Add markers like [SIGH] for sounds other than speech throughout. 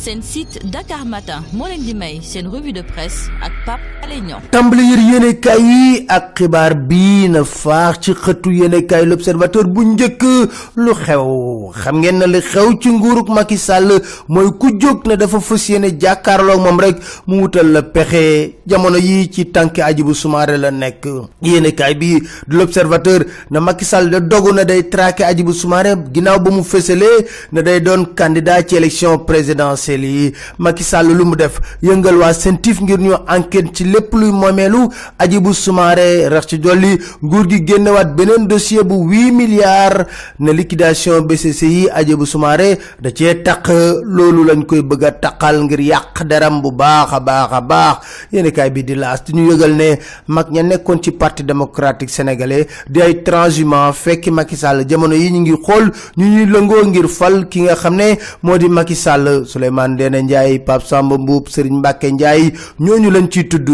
seen site Dakar Matin. Moo leen di may seen revue de presse ak Pape Alé Niang. Tàmbali yër yéenekaay yi ak xibaar bii na faax ci xëtu yéenekaay l'observateur bu njëkk. Lu xew xam ngeen na li xew ci nguuruk Macky Sall mooy ku jóg na dafa fas yéene jàkkaarloo moom rek mu wutal la pexe. Jamono yi ci tànki Hadjibou Soumaré la nekk. Yéenekaay bi du l'observateur na Macky Sall da dogu na day traqué Hadjibou Soumaré ginnaaw ba mu fësalee na day doon candidat ci élection présidentielle yi Macky Sall lu mu def. Yëngal waa sentif ngir ñu enquête ci lépp luy moomeelu Hadjibou Soumaré rax ci dolli nguur gi génnewaat beneen dossier bu huit milliards ne liquidation BCCI Hadjibou Soumaré da cee taq. Loolu lañ koy bëgg a taqal ngir yàq deram bu baax a baax a baax. Yéenekaay bi di laas di ñu yëgal ne mag ña nekkoon ci parti démocratique sénégalais di ay transhumant fekki Macky Sall. Jamono yi ñu ngi xool ñu ñuy lëngoo ngir fal ki nga xam ne moo di Macky Sall Souleymane Ndéné Ndiaye Pape Samba Mboup Serigne Mbacké Ndiaye ñooñu lañ ciy tudd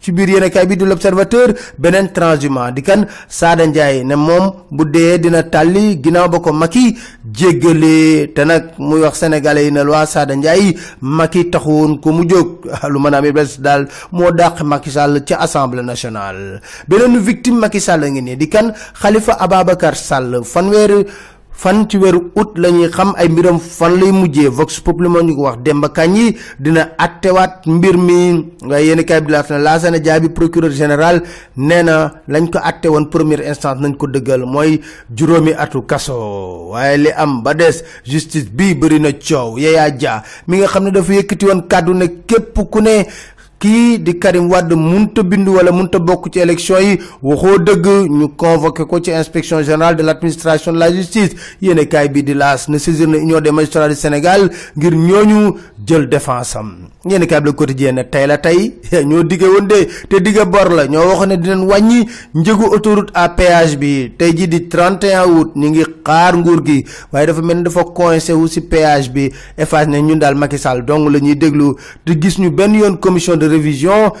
ci biir yéenekaay bi du l'observateur. Beneen transhumant di kan? Sada Ndiaye ne moom bu dee dina tàlli ginnaaw ba ko Macky jéggalee te nag muy wax sénégalais yi ne waa Sada Ndiaye Macky taxuwoon ko mu jóg. [LAUGHS] Lu mën a am bes daal moo dàq Macky Sall ci assemblée nationale. Beneen victime Macky Sall ngi nii di kan? Khalifa Ababacar Sall fanweeri fan ci weeru août la ñuy xam ay mbiram fan lay mujjee? Vox Populi moo ñu wax. Demba Kandji dina attewaat mbir mi. Waaye yéen kay bi laata na Lassana Dia bi procureur général nee na lañ ko atte woon première instance nañ ko dëggal mooy juróomi atu kaso. Waaye li am ba des justice bi bëri na coow. Yaya Dia mi nga xam ne dafa yëkkati woon kàddu ne képp ku ne kii di Karim Wade munta bindu wala munta bokk ci élection yi waxoo dëgg ñu convoqué ko ci inspection générale de l'administration de la justice. Yéene kaay bi di laas na saisir na union des magistrats du Sénégal ngir ñooñu jël défense am. Yéene kaay bi Le Quotidien ne tey la tey [LAUGHS] ñoo digge woon de te digge bor la ñoo waxoon ne dinañ wàññi njëgu autoroute à péage bi. Tey ji di 31 août ñu ngi xaar nguur gi waaye dafa mel ni dafa coincé wu si péage bi. Eiffage ne ñun daal Macky Sall dong la ñuy déglu te gis ñu benn yoon commission de révision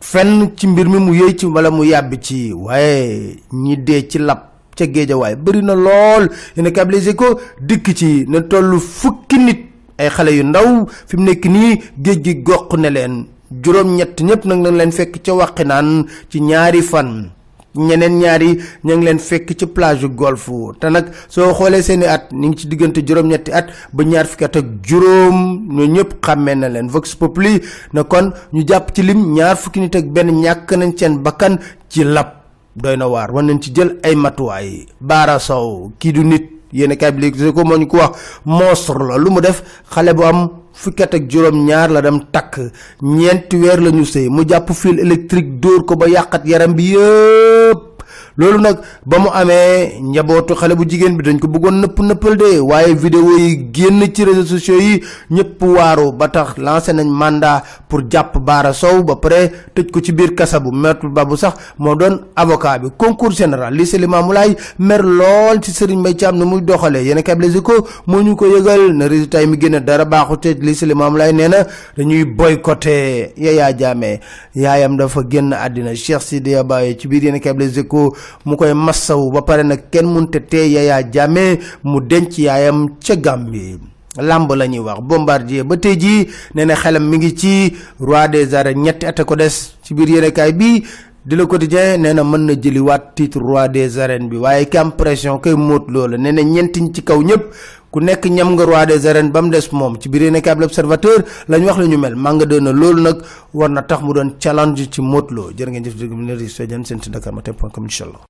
fenn ci mbir mi mu yëy ci wala mu yàbbi ci waaye ñi dee ci lab ca géejawaay bëri na lool. Yéen a ko dikk ci na toll fukki nit ay xale yu ndaw fi mu nekk nii géej gi ne leen. Juróom-ñett ñëpp nag nañ leen fekk ca waqinaan ci ñaari fan ñeneen ñaari ña ngi leen fekk ci plage golf. Te nag soo xoolee seeni at ñu ngi ci diggante juróom-ñetti at ba ñaar fukki at ak juróom ñoo ñëpp xàmmee na leen. Vox Populi na kon ñu jàpp ci lim ñaar fukki nit ak benn ñàkk nañ seen bakkan ci lab. Doy na waar war nañ ci jël ay matuwaay. Baara Sow kii du nit yéen kay bi léegi ko moo ñu ko wax monstre la. Lu mu def xale bu am fukki at ak juróom ñaar la dem takk. Sëy. Mu fil électrique ko ba yaram bi yëpp loolu nag ba mu amee njabootu xale bu jigéen bi dañ ko bëggoon nëpp nëppal de waaye vidéo yi génn ci réseaux sociaux yi ñëpp waaru ba tax lancé nañ mandat pour jàpp Baara Sow ba pare tëj ko ci biir kasa bu maître Babou sax moo doon avocat bi. Concours général lycée Limamoulaye mer lool ci Serigne Mbaye Thiam ni muy doxalee. Yéen a Les Échos moo ñu ko yëgal na résultat yi mu génne dara baaxu te lycée Limamoulaye nee na dañuy boycotté Yaya Jammeh. Yaayam dafa génn àddina Cheikh Sidiya Baye ci biir Échos mu koy massaw ba pare nag kenn munte tee Yaya Jammeh mu denc yaayam ca Gambie. Lamb la ñuy wax bombardier ba tey jii nee xelam mi ngi ci roi des arènes ñetti at ko des ci biir yéenekaay bi. Di Le Quotidien nee na mën na jëliwaat titre roi des arènes bi waaye ki am pression loola nee na ci kaw ñëpp ku nekk ñam nga roi des arènes ba mu des moom. Ci biir yéenekaay bi L'Observateur la ñu wax la ñu mel. Manga doon na loolu nag war na tax mu doon challenge ci móot loo jërë ngeen jëf dëgg bi ne ri seen si Dakar Matin point com incha allah